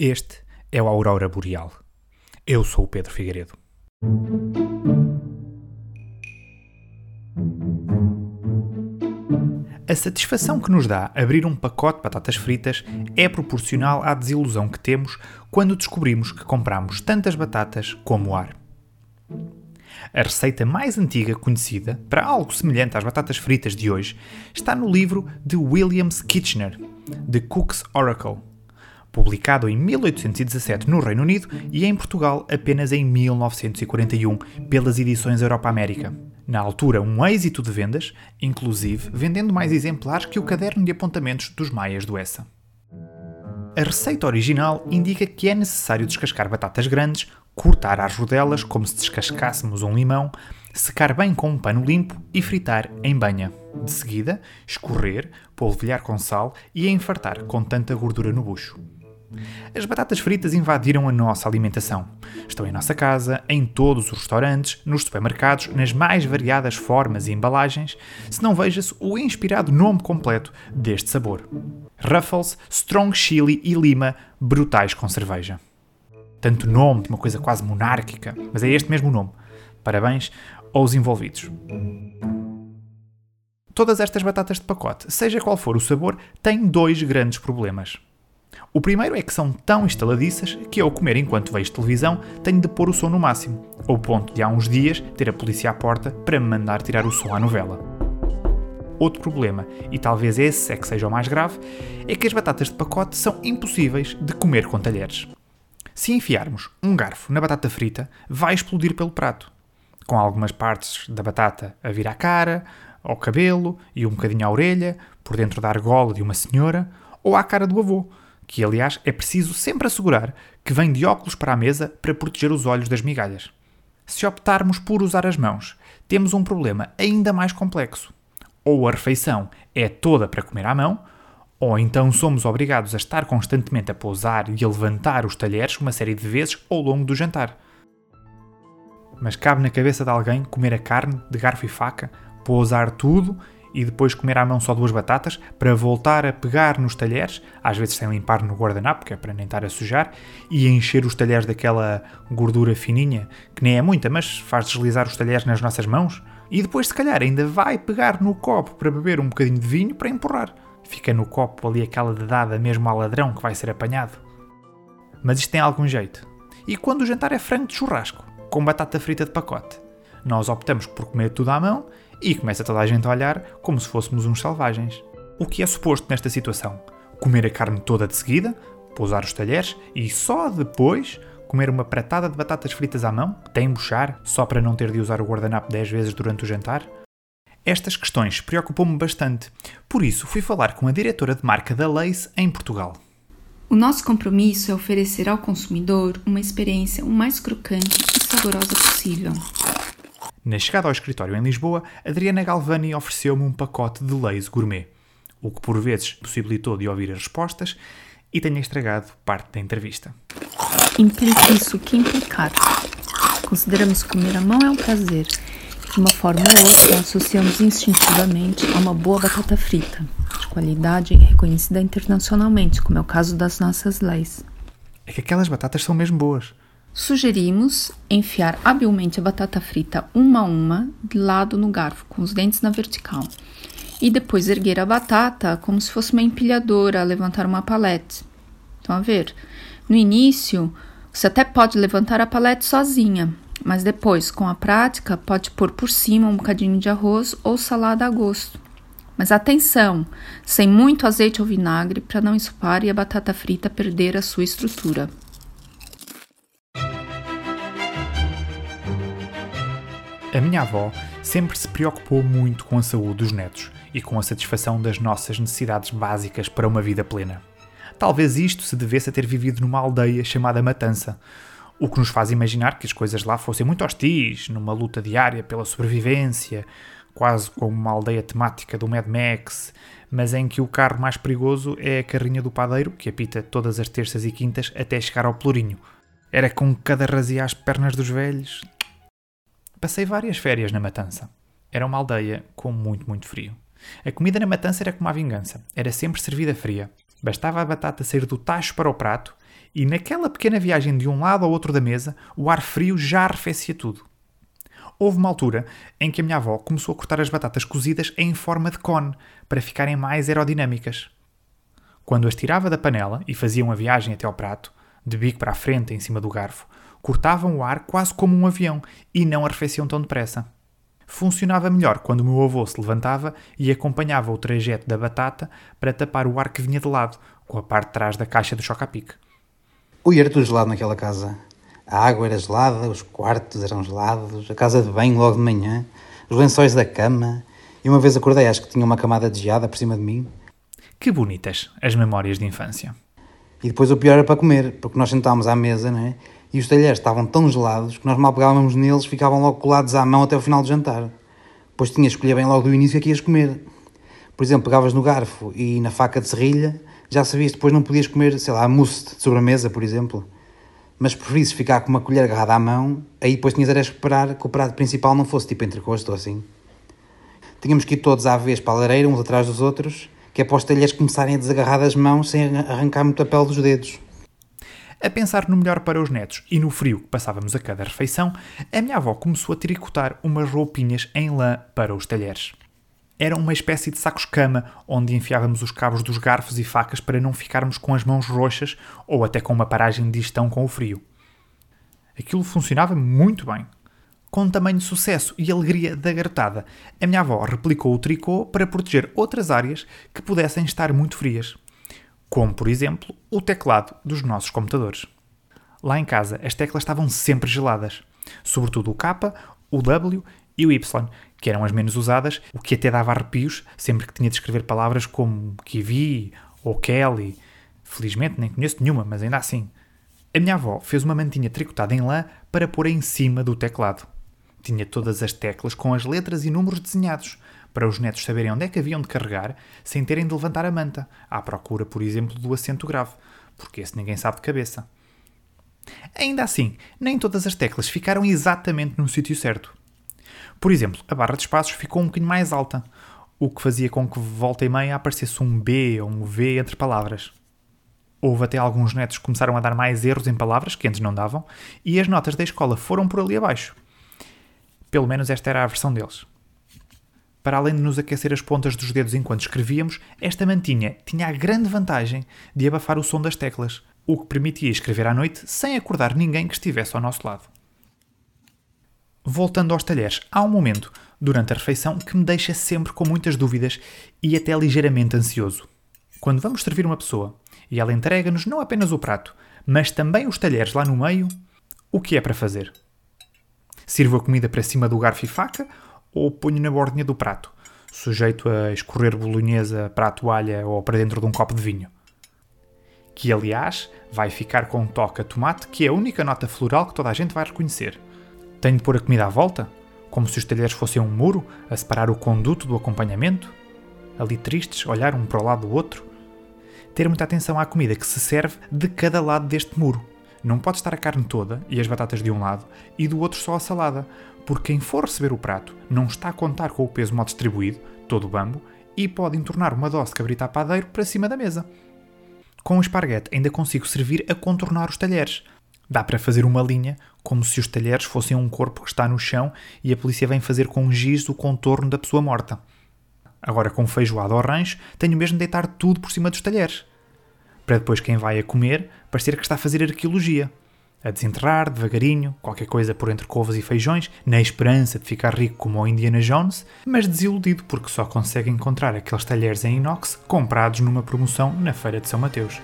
Este é o Aurora Boreal. Eu sou o Pedro Figueiredo. A satisfação que nos dá abrir um pacote de batatas fritas é proporcional à desilusão que temos quando descobrimos que compramos tantas batatas como ar. A receita mais antiga conhecida para algo semelhante às batatas fritas de hoje está no livro de Williams Kitchener, The Cook's Oracle, publicado em 1817 no Reino Unido e em Portugal apenas em 1941 pelas edições Europa América. Na altura, um êxito de vendas, inclusive vendendo mais exemplares que o caderno de apontamentos dos Maias do Essa. A receita original indica que é necessário descascar batatas grandes, cortar as rodelas como se descascássemos um limão, secar bem com um pano limpo e fritar em banha. De seguida, escorrer, polvilhar com sal e enfartar com tanta gordura no bucho. As batatas fritas invadiram a nossa alimentação. Estão em nossa casa, em todos os restaurantes, nos supermercados, nas mais variadas formas e embalagens, se não veja-se o inspirado nome completo deste sabor. Ruffles, Strong Chili e Lima, brutais com cerveja. Tanto nome, de uma coisa quase monárquica, mas é este mesmo nome. Parabéns aos envolvidos. Todas estas batatas de pacote, seja qual for o sabor, têm dois grandes problemas. O primeiro é que são tão instaladiças que ao comer enquanto vejo televisão tenho de pôr o som no máximo, ao ponto de há uns dias ter a polícia à porta para me mandar tirar o som à novela. Outro problema, e talvez esse é que seja o mais grave, é que as batatas de pacote são impossíveis de comer com talheres. Se enfiarmos um garfo na batata frita, vai explodir pelo prato, com algumas partes da batata a vir à cara, ao cabelo e um bocadinho à orelha, por dentro da argola de uma senhora ou à cara do avô, que aliás é preciso sempre assegurar que vem de óculos para a mesa para proteger os olhos das migalhas. Se optarmos por usar as mãos, temos um problema ainda mais complexo. Ou a refeição é toda para comer à mão, ou então somos obrigados a estar constantemente a pousar e a levantar os talheres uma série de vezes ao longo do jantar. Mas cabe na cabeça de alguém comer a carne de garfo e faca, pousar tudo e depois comer à mão só duas batatas para voltar a pegar nos talheres, às vezes sem limpar no guardanapo, que é para nem estar a sujar, e encher os talheres daquela gordura fininha, que nem é muita, mas faz deslizar os talheres nas nossas mãos, e depois se calhar ainda vai pegar no copo para beber um bocadinho de vinho para empurrar. Fica no copo ali aquela dedada mesmo ao ladrão que vai ser apanhado. Mas isto tem algum jeito. E quando o jantar é frango de churrasco, com batata frita de pacote? Nós optamos por comer tudo à mão e começa toda a gente a olhar como se fôssemos uns selvagens. O que é suposto nesta situação? Comer a carne toda de seguida, pousar os talheres e só depois comer uma pratada de batatas fritas à mão, até embuchar, só para não ter de usar o guardanapo 10 vezes durante o jantar? Estas questões preocupam-me bastante, por isso fui falar com a diretora de marca da Lace em Portugal. O nosso compromisso é oferecer ao consumidor uma experiência o mais crocante e saborosa possível. Na chegada ao escritório em Lisboa, Adriana Galvani ofereceu-me um pacote de leis gourmet, o que por vezes possibilitou de ouvir as respostas e tenha estragado parte da entrevista. Implica isso que implicar. Consideramos que comer a mão é um prazer. De uma forma ou outra, associamos instintivamente a uma boa batata frita, de qualidade reconhecida internacionalmente, como é o caso das nossas leis. É que aquelas batatas são mesmo boas. Sugerimos enfiar habilmente a batata frita uma a uma de lado no garfo, com os dentes na vertical. E depois erguer a batata como se fosse uma empilhadora a levantar uma palete. Estão a ver? No início, você até pode levantar a palete sozinha, mas depois, com a prática, pode pôr por cima um bocadinho de arroz ou salada a gosto. Mas atenção, sem muito azeite ou vinagre para não ensopar e a batata frita perder a sua estrutura. A minha avó sempre se preocupou muito com a saúde dos netos e com a satisfação das nossas necessidades básicas para uma vida plena. Talvez isto se devesse a ter vivido numa aldeia chamada Matança, o que nos faz imaginar que as coisas lá fossem muito hostis, numa luta diária pela sobrevivência, quase como uma aldeia temática do Mad Max, mas em que o carro mais perigoso é a carrinha do padeiro, que apita todas as terças e quintas até chegar ao Pelourinho. Era com cada razia as pernas dos velhos, Passei várias férias na Matança. Era uma aldeia com muito, muito frio. A comida na Matança era como a vingança. Era sempre servida fria. Bastava a batata sair do tacho para o prato e naquela pequena viagem de um lado ao outro da mesa, o ar frio já arrefecia tudo. Houve uma altura em que a minha avó começou a cortar as batatas cozidas em forma de cone para ficarem mais aerodinâmicas. Quando as tirava da panela e fazia uma viagem até ao prato, de bico para a frente em cima do garfo, cortavam o ar quase como um avião e não arrefeciam tão depressa. Funcionava melhor quando o meu avô se levantava e acompanhava o trajeto da batata para tapar o ar que vinha de lado, com a parte de trás da caixa do choca-pique. Ui, era tudo gelado naquela casa. A água era gelada, os quartos eram gelados, a casa de banho logo de manhã, os lençóis da cama. E uma vez acordei, acho que tinha uma camada de geada por cima de mim. Que bonitas as memórias de infância. E depois o pior era para comer, porque nós sentámos à mesa, não é? E os talheres estavam tão gelados que nós mal pegávamos neles, ficavam logo colados à mão até o final do jantar. Depois tinhas que escolher bem logo do início o que ias comer. Por exemplo, pegavas no garfo e na faca de serrilha, já sabias depois não podias comer, sei lá, mousse de sobremesa, por exemplo mas preferisses ficar com uma colher agarrada à mão, aí depois tinhas era esperar que o prato principal não fosse tipo entrecosto ou assim. Tínhamos que ir todos à vez para a lareira, uns atrás dos outros, que é para os talheres começarem a desagarrar das mãos sem arrancar muito a pele dos dedos. A pensar no melhor para os netos e no frio que passávamos a cada refeição, a minha avó começou a tricotar umas roupinhas em lã para os talheres. Era uma espécie de sacos-cama onde enfiávamos os cabos dos garfos e facas para não ficarmos com as mãos roxas ou até com uma paragem de digestão com o frio. Aquilo funcionava muito bem. Com tamanho sucesso e alegria da garotada, a minha avó replicou o tricô para proteger outras áreas que pudessem estar muito frias, como, por exemplo, o teclado dos nossos computadores. Lá em casa, as teclas estavam sempre geladas, sobretudo o K, o W e o Y, que eram as menos usadas, o que até dava arrepios sempre que tinha de escrever palavras como Kiwi ou Kelly. Felizmente nem conheço nenhuma, mas ainda assim. A minha avó fez uma mantinha tricotada em lã para pôr em cima do teclado. Tinha todas as teclas com as letras e números desenhados, para os netos saberem onde é que haviam de carregar sem terem de levantar a manta, à procura, por exemplo, do acento grave, porque esse ninguém sabe de cabeça. Ainda assim, nem todas as teclas ficaram exatamente no sítio certo. Por exemplo, a barra de espaços ficou um bocadinho mais alta, o que fazia com que volta e meia aparecesse um B ou um V entre palavras. Houve até alguns netos que começaram a dar mais erros em palavras que antes não davam, e as notas da escola foram por ali abaixo. Pelo menos esta era a versão deles. Para além de nos aquecer as pontas dos dedos enquanto escrevíamos, esta mantinha tinha a grande vantagem de abafar o som das teclas, o que permitia escrever à noite sem acordar ninguém que estivesse ao nosso lado. Voltando aos talheres, há um momento durante a refeição que me deixa sempre com muitas dúvidas e até ligeiramente ansioso. Quando vamos servir uma pessoa e ela entrega-nos não apenas o prato, mas também os talheres lá no meio, o que é para fazer? Sirvo a comida para cima do garfo e faca ou ponho na bordinha do prato, sujeito a escorrer bolonhesa para a toalha ou para dentro de um copo de vinho? Que, aliás, vai ficar com um toque a tomate, que é a única nota floral que toda a gente vai reconhecer. Tenho de pôr a comida à volta? Como se os talheres fossem um muro a separar o conduto do acompanhamento? Ali tristes, olhar um para o lado do outro? Ter muita atenção à comida que se serve de cada lado deste muro. Não pode estar a carne toda e as batatas de um lado e do outro só a salada, porque quem for receber o prato não está a contar com o peso mal distribuído, todo o bambo, e pode entornar uma dose de cabrita a padeiro para cima da mesa. Com o esparguete ainda consigo servir a contornar os talheres, Dá para fazer uma linha como se os talheres fossem um corpo que está no chão e a polícia vem fazer com giz o contorno da pessoa morta. Agora, com feijoada ou rancho, tenho mesmo de deitar tudo por cima dos talheres. Para depois quem vai a comer parecer que está a fazer arqueologia. A desenterrar, devagarinho, qualquer coisa por entre covas e feijões, na esperança de ficar rico como o Indiana Jones, mas desiludido porque só consegue encontrar aqueles talheres em inox comprados numa promoção na Feira de São Mateus.